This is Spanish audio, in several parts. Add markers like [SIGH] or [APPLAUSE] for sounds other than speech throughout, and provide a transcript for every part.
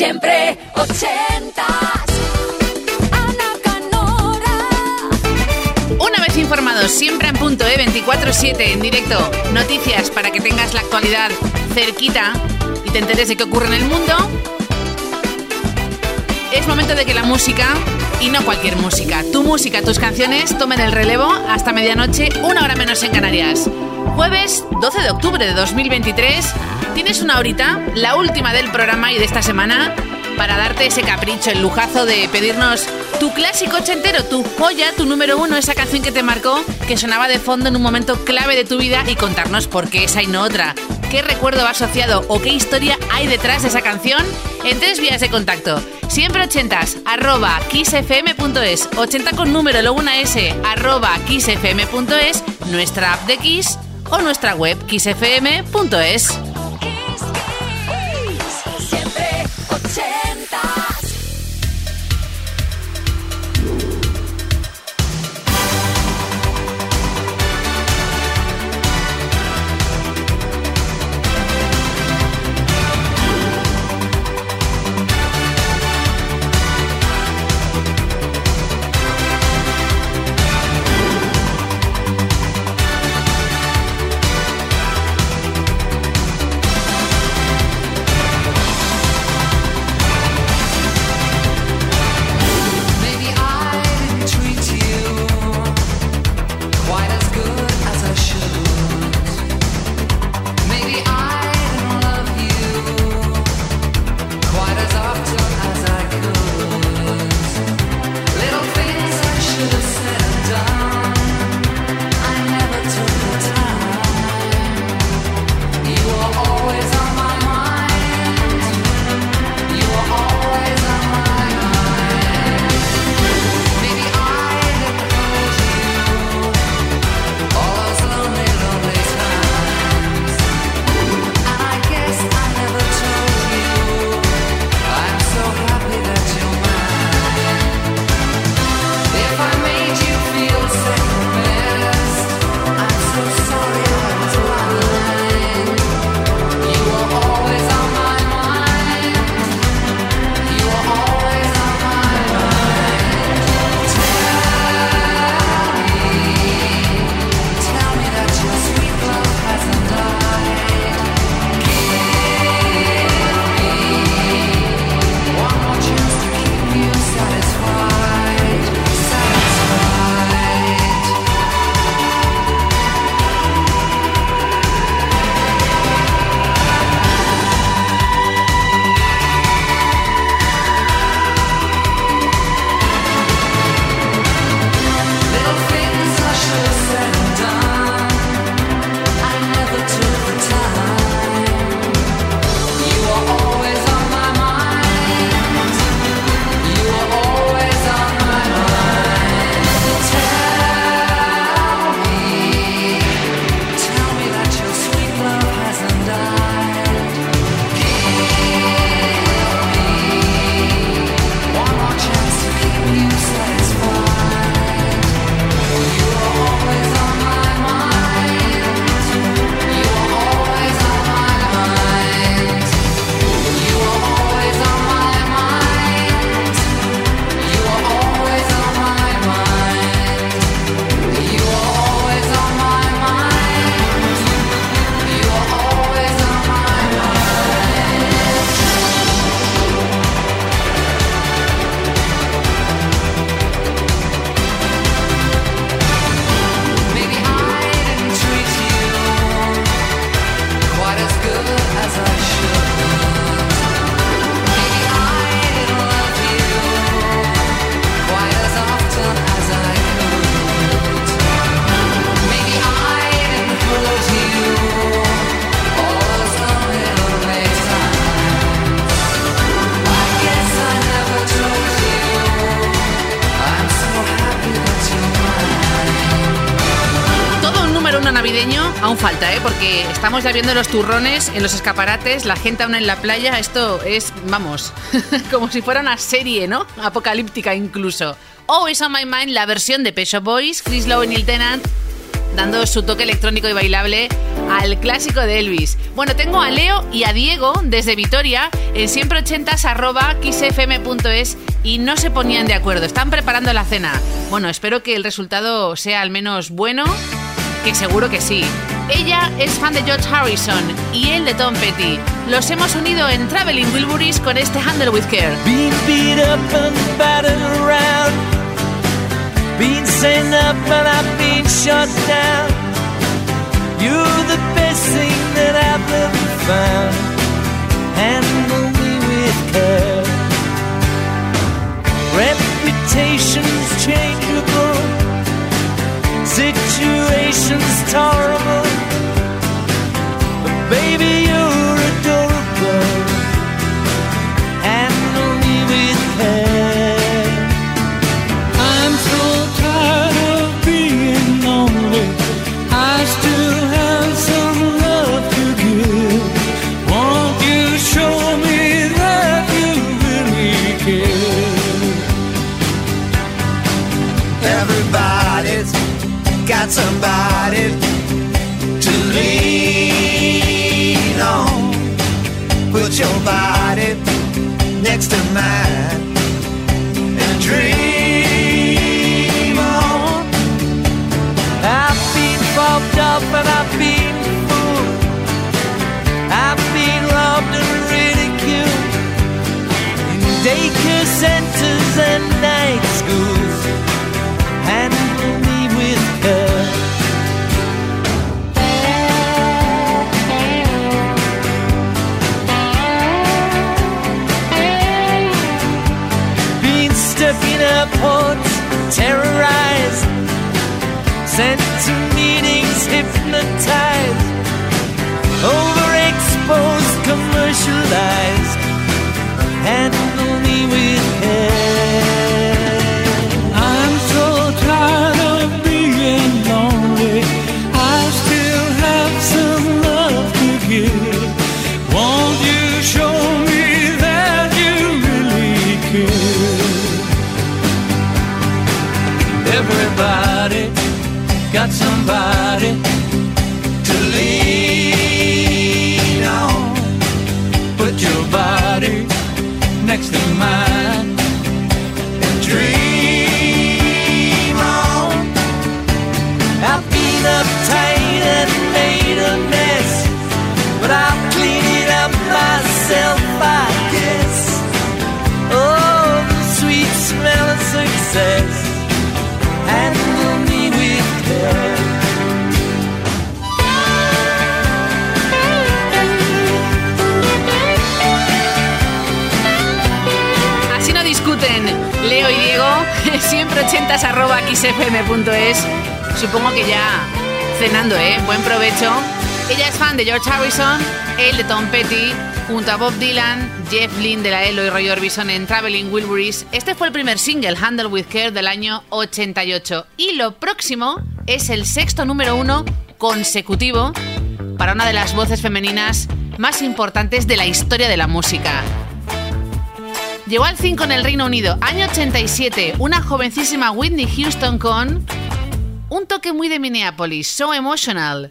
Siempre ochentas. Ana Canora. Una vez informados, siempre en punto E 24-7 en directo. Noticias para que tengas la actualidad cerquita y te enteres de qué ocurre en el mundo. Es momento de que la música, y no cualquier música, tu música, tus canciones tomen el relevo hasta medianoche, una hora menos en Canarias. Jueves 12 de octubre de 2023, tienes una horita, la última del programa y de esta semana, para darte ese capricho, el lujazo de pedirnos tu clásico ochentero, tu joya, tu número uno, esa canción que te marcó, que sonaba de fondo en un momento clave de tu vida y contarnos por qué esa y no otra. ¿Qué recuerdo va asociado o qué historia hay detrás de esa canción? En tres vías de contacto. Siempre ochentas, arroba kissfm.es, 80 con número, luego una S, arroba kissfm.es, nuestra app de Kiss o nuestra web kissfm.es. viendo los turrones en los escaparates, la gente aún en la playa. Esto es, vamos, [LAUGHS] como si fuera una serie, ¿no? Apocalíptica incluso. Always on My Mind, la versión de Pecho Boys, Chris Lowe y Neil Tennant, dando su toque electrónico y bailable al clásico de Elvis. Bueno, tengo a Leo y a Diego desde Vitoria en siempre 80 arroba xfm.es y no se ponían de acuerdo. Están preparando la cena. Bueno, espero que el resultado sea al menos bueno, que seguro que sí. Ella es fan de George Harrison y él de Tom Petty. Los hemos unido en Traveling Wilburys con este Handle with Care. Being beat up and battered around. Being sent up and I've been shut down. You're the best thing that I've ever found. Handle me with care. Reputation's changeable. Situation's tolerable. But baby, you're mine and dream on. I've been up and I've been fooled. I've been and ridiculed in centers and Been airports, terrorized sent to meetings hypnotized, overexposed, commercialized. Handle me with care. Got 80s xfm.es. Supongo que ya cenando, ¿eh? Buen provecho. Ella es fan de George Harrison, él de Tom Petty, junto a Bob Dylan, Jeff Lynne de la Elo y Roy Orbison en Traveling Wilburys. Este fue el primer single, Handle With Care, del año 88. Y lo próximo es el sexto número uno consecutivo para una de las voces femeninas más importantes de la historia de la música. Llegó al 5 en el Reino Unido, año 87, una jovencísima Whitney Houston con un toque muy de Minneapolis, So Emotional.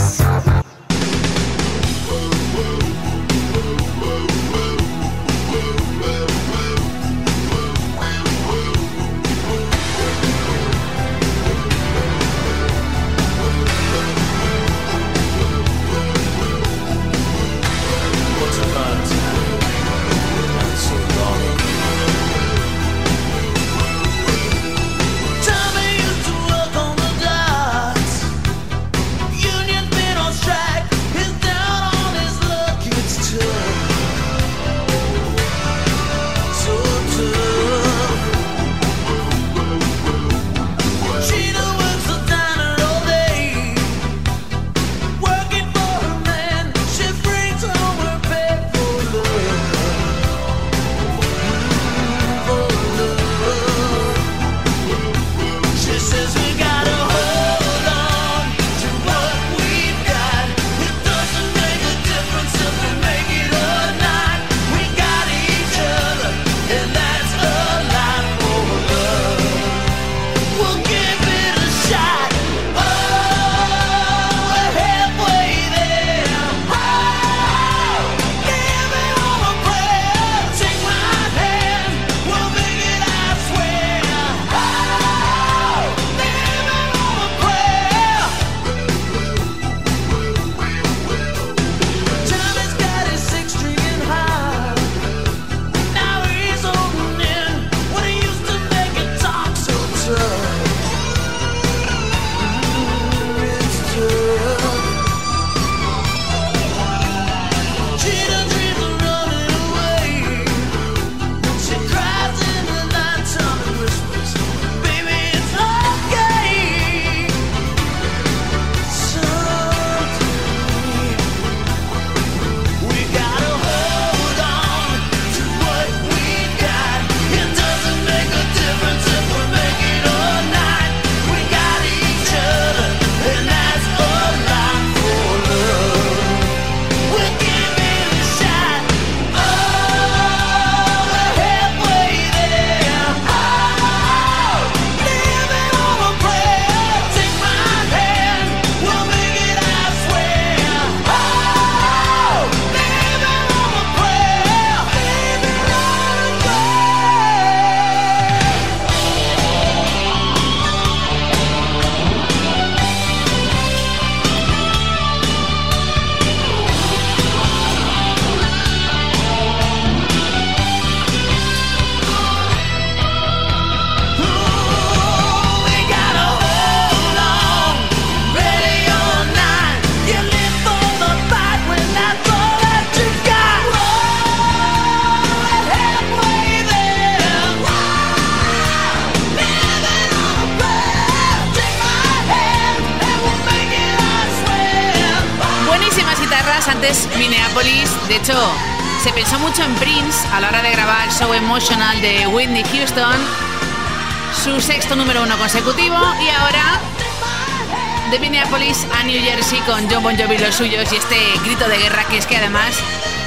Con John Bon Jovi los suyos y este grito de guerra que es que además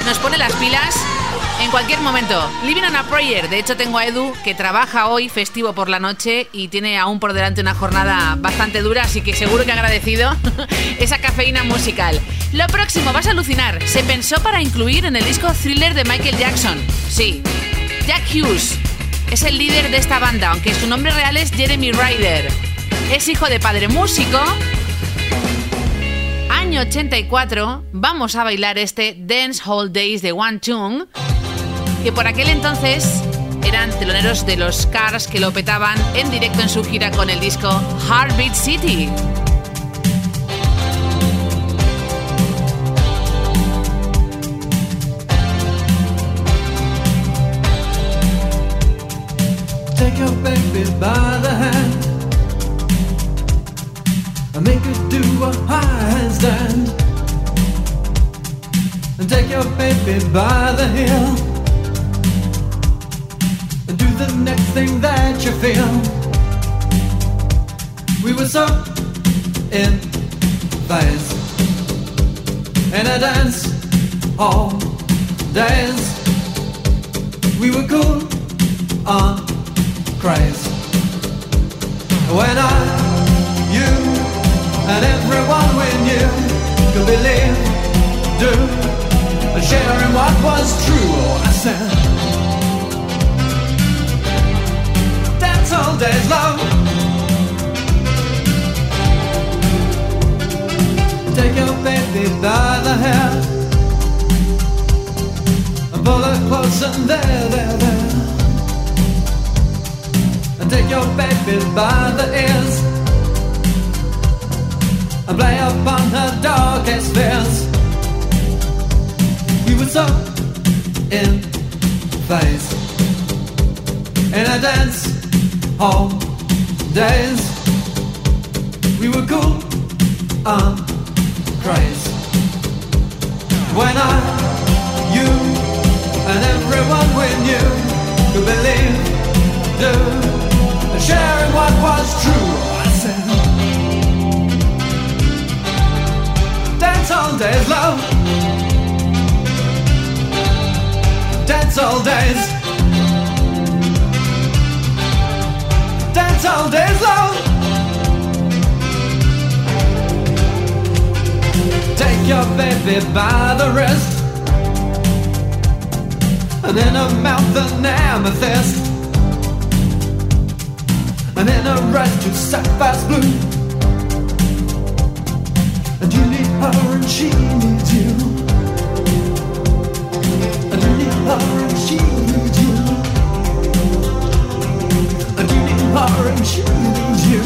nos pone las pilas en cualquier momento. Living on a Prayer. De hecho, tengo a Edu que trabaja hoy festivo por la noche y tiene aún por delante una jornada bastante dura, así que seguro que agradecido [LAUGHS] esa cafeína musical. Lo próximo, vas a alucinar. Se pensó para incluir en el disco Thriller de Michael Jackson. Sí, Jack Hughes es el líder de esta banda, aunque su nombre real es Jeremy Ryder. Es hijo de padre músico. Año 84, vamos a bailar este Dance Hall Days de One Chung, que por aquel entonces eran teloneros de los Cars que lo petaban en directo en su gira con el disco Heartbeat City. And make her do a handstand. And take your baby by the heel and do the next thing that you feel. We were so in phase in a dance all days. We were cool on craze. When I, you, and everyone we knew could believe, do, in what was true. I said, dance all days long. Take your baby by the hair and pull her close and there, there, there. And take your baby by the ears and play upon her darkest fears. We were so in phase in a dance hall days. We were cool on craze when I, you, and everyone we knew could believe, do, and share in what was true. Dance all days, love, dance all days, dance all days, love. Take your baby by the wrist. And in her mouth an amethyst. And in her eyes two sapphire's blue And you need her and she needs you you need her and she needs you you need her and she needs you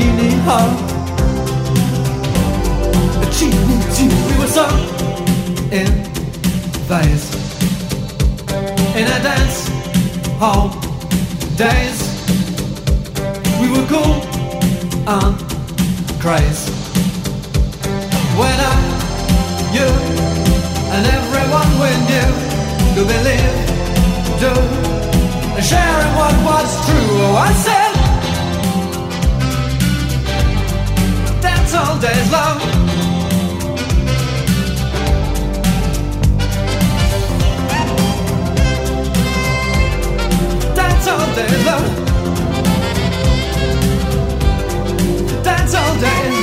you need her and she needs you We were in In a dance. Hall days We were cool on craze When I, you and everyone we knew Could believe, do sharing what was true. Oh, I said, dance all days long. Dance all days long. Dance all days.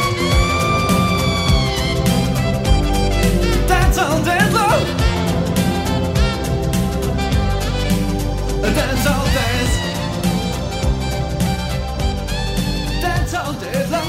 Dance all days long. Dance all days. Dance all days long.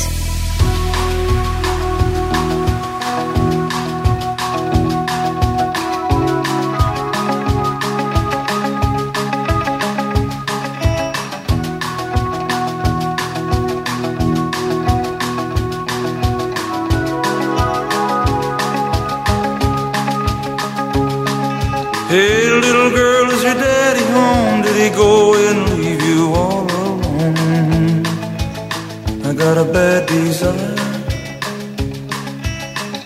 Got a bad desire.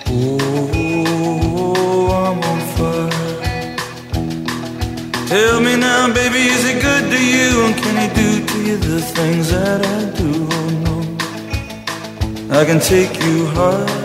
Oh, I'm on fire. Tell me now, baby, is he good to you? And can he do to you the things that I do? Oh, no. I can take you high.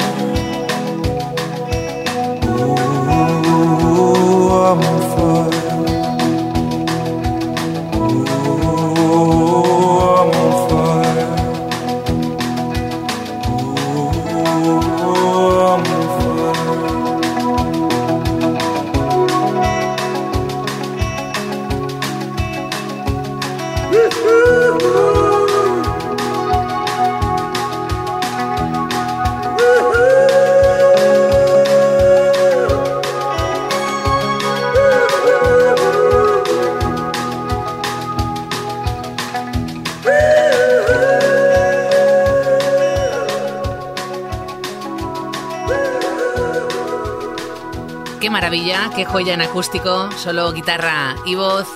Qué joya en acústico, solo guitarra y voz.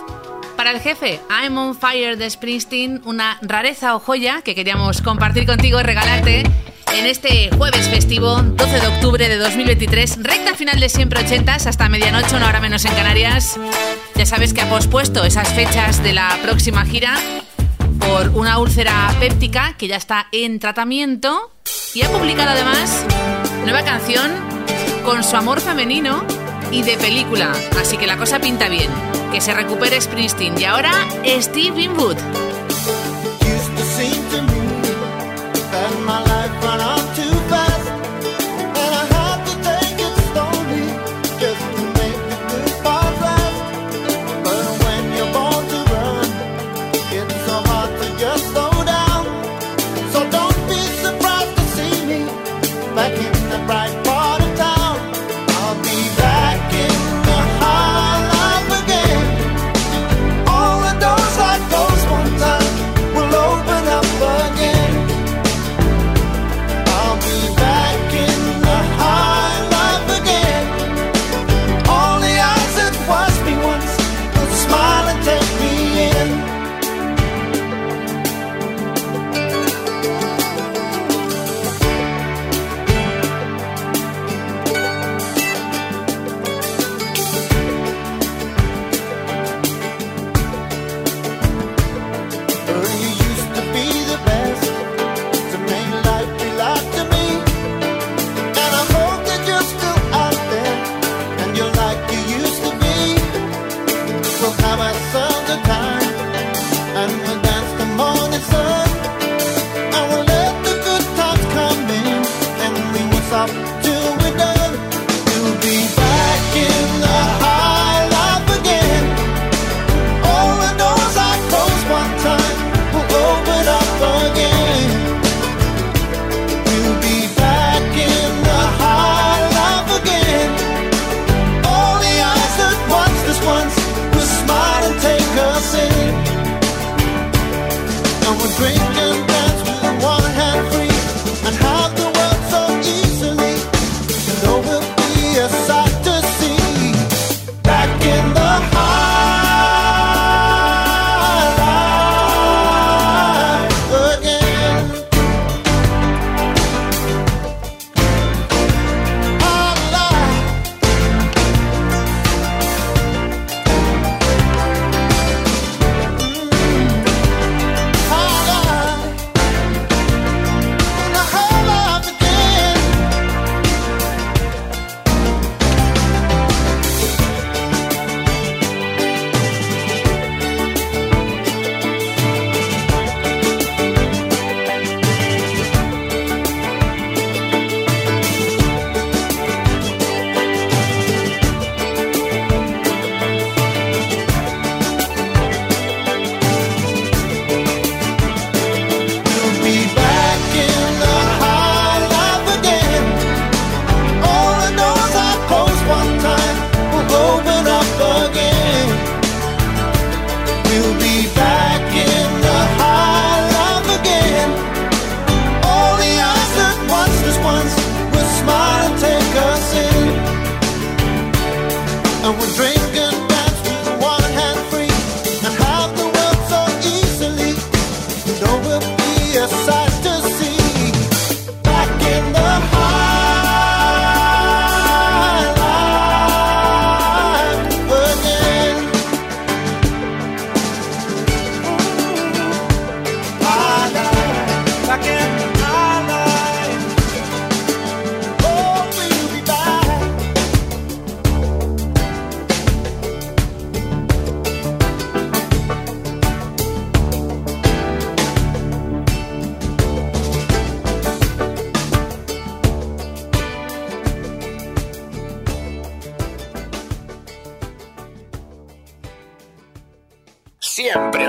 Para el jefe, I'm on Fire de Springsteen, una rareza o joya que queríamos compartir contigo y regalarte en este jueves festivo, 12 de octubre de 2023, recta final de siempre ochentas hasta medianoche, una hora menos en Canarias. Ya sabes que ha pospuesto esas fechas de la próxima gira por una úlcera péptica que ya está en tratamiento y ha publicado además nueva canción con su amor femenino y de película. Así que la cosa pinta bien. Que se recupere Springsteen. Y ahora Steve Winwood.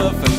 love.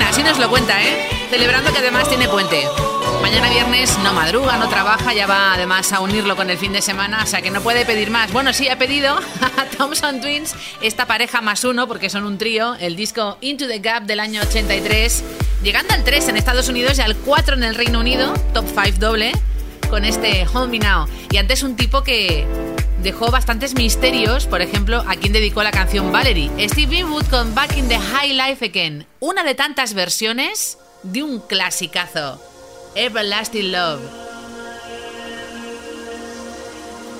Así nos lo cuenta, ¿eh? Celebrando que además tiene puente. Mañana viernes no madruga, no trabaja, ya va además a unirlo con el fin de semana, o sea que no puede pedir más. Bueno, sí ha pedido [LAUGHS] a Thompson Twins, esta pareja más uno, porque son un trío, el disco Into the Gap del año 83, llegando al 3 en Estados Unidos y al 4 en el Reino Unido, top 5 doble, con este Hold Me Now. Y antes un tipo que dejó bastantes misterios, por ejemplo, a quien dedicó la canción Valerie. Steve Winwood con Back in the High Life Again, una de tantas versiones de un clasicazo. Everlasting Love.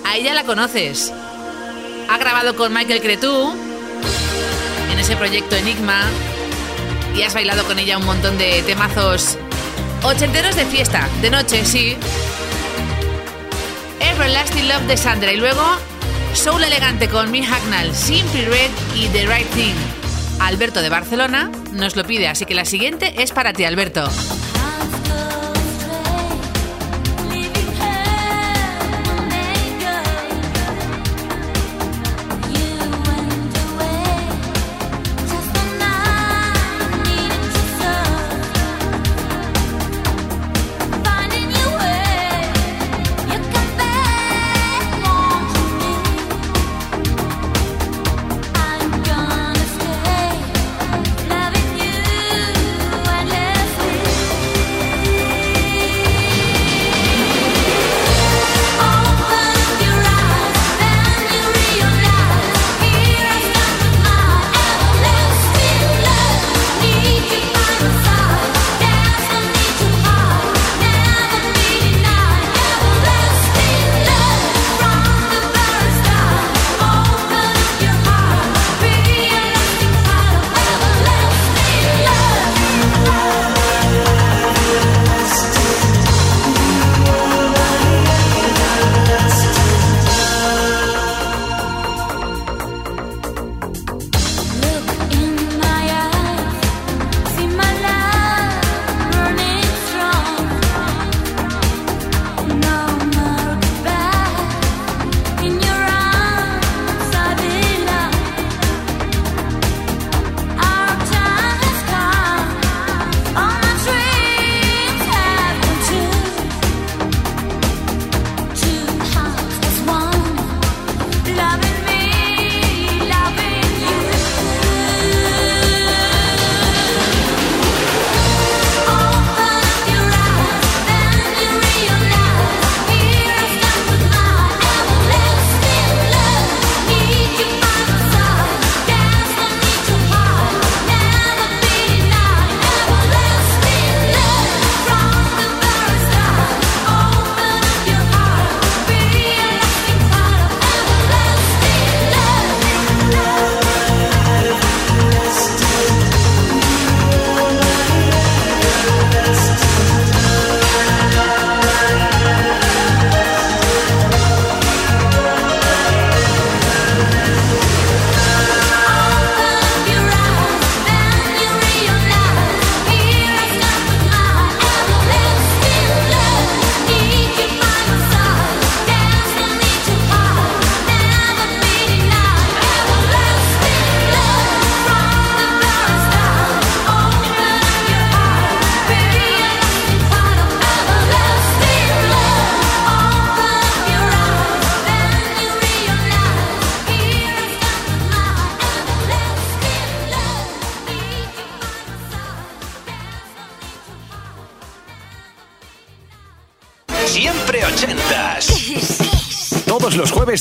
A ella la conoces. Ha grabado con Michael Cretu en ese proyecto Enigma y has bailado con ella un montón de temazos ochenteros de fiesta, de noche, sí. Everlasting Love de Sandra y luego Soul Elegante con Mi Hagnall, Simply Red y The Right Thing. Alberto de Barcelona nos lo pide, así que la siguiente es para ti, Alberto.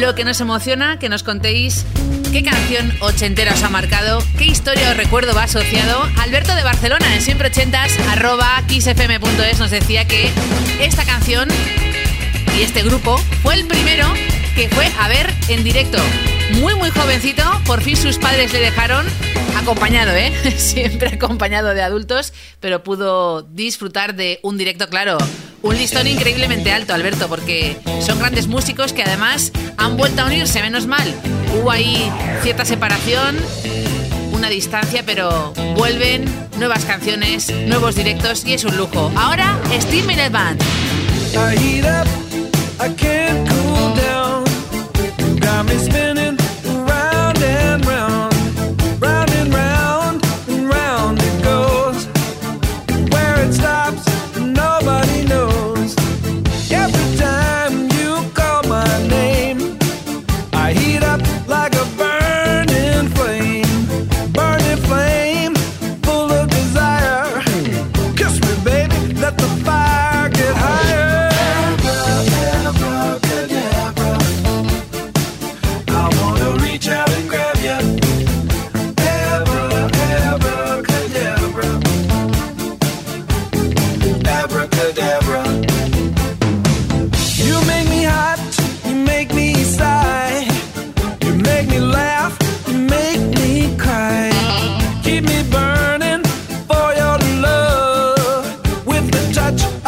Lo que nos emociona que nos contéis qué canción ochentera os ha marcado, qué historia o recuerdo va asociado. Alberto de Barcelona en siempre ochentas arroba kissfm.es nos decía que esta canción y este grupo fue el primero que fue a ver en directo. Muy, muy jovencito, por fin sus padres le dejaron acompañado, ¿eh? [LAUGHS] Siempre acompañado de adultos, pero pudo disfrutar de un directo, claro. Un listón increíblemente alto, Alberto, porque son grandes músicos que además han vuelto a unirse, menos mal. Hubo ahí cierta separación, una distancia, pero vuelven, nuevas canciones, nuevos directos y es un lujo. Ahora, Steve Miller Band. Touch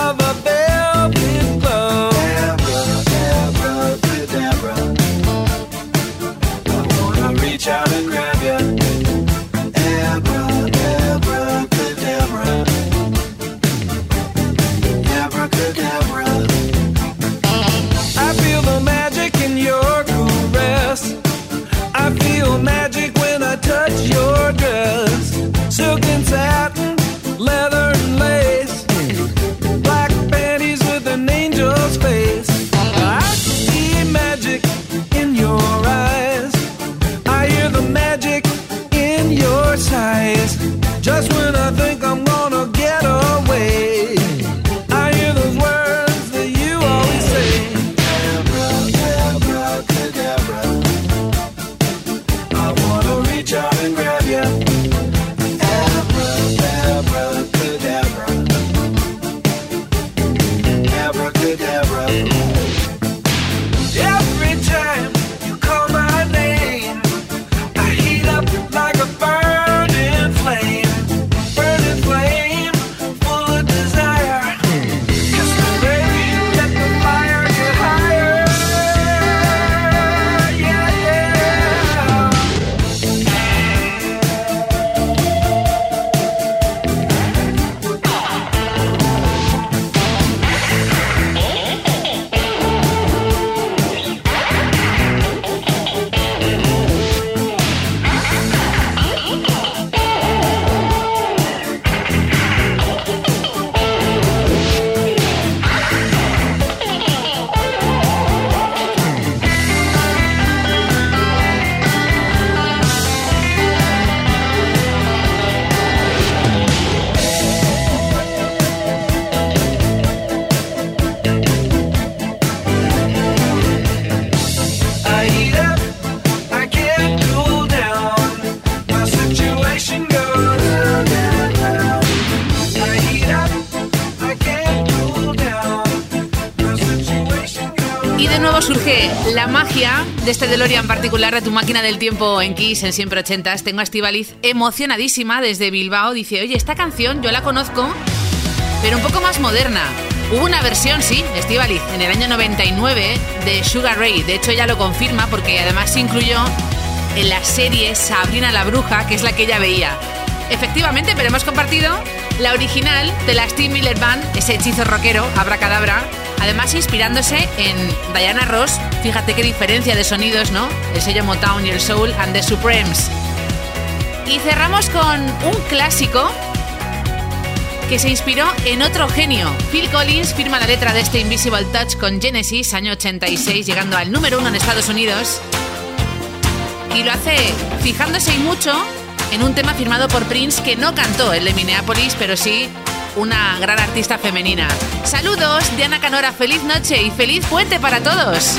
este DeLorean particular de tu máquina del tiempo en Kiss en Siempre Ochentas. Tengo a Estivaliz emocionadísima desde Bilbao. Dice, oye, esta canción yo la conozco, pero un poco más moderna. Hubo una versión, sí, Estivaliz, en el año 99 de Sugar Ray. De hecho, ella lo confirma porque además se incluyó en la serie Sabrina la Bruja, que es la que ella veía. Efectivamente, pero hemos compartido la original de la Steve Miller Band, ese hechizo rockero, Abracadabra, además inspirándose en Diana Ross. Fíjate qué diferencia de sonidos, ¿no? El sello Motown y el Soul and the Supremes. Y cerramos con un clásico que se inspiró en otro genio. Phil Collins firma la letra de este Invisible Touch con Genesis, año 86, llegando al número uno en Estados Unidos. Y lo hace fijándose y mucho en un tema firmado por Prince que no cantó el de Minneapolis, pero sí una gran artista femenina. Saludos, Diana Canora, feliz noche y feliz puente para todos.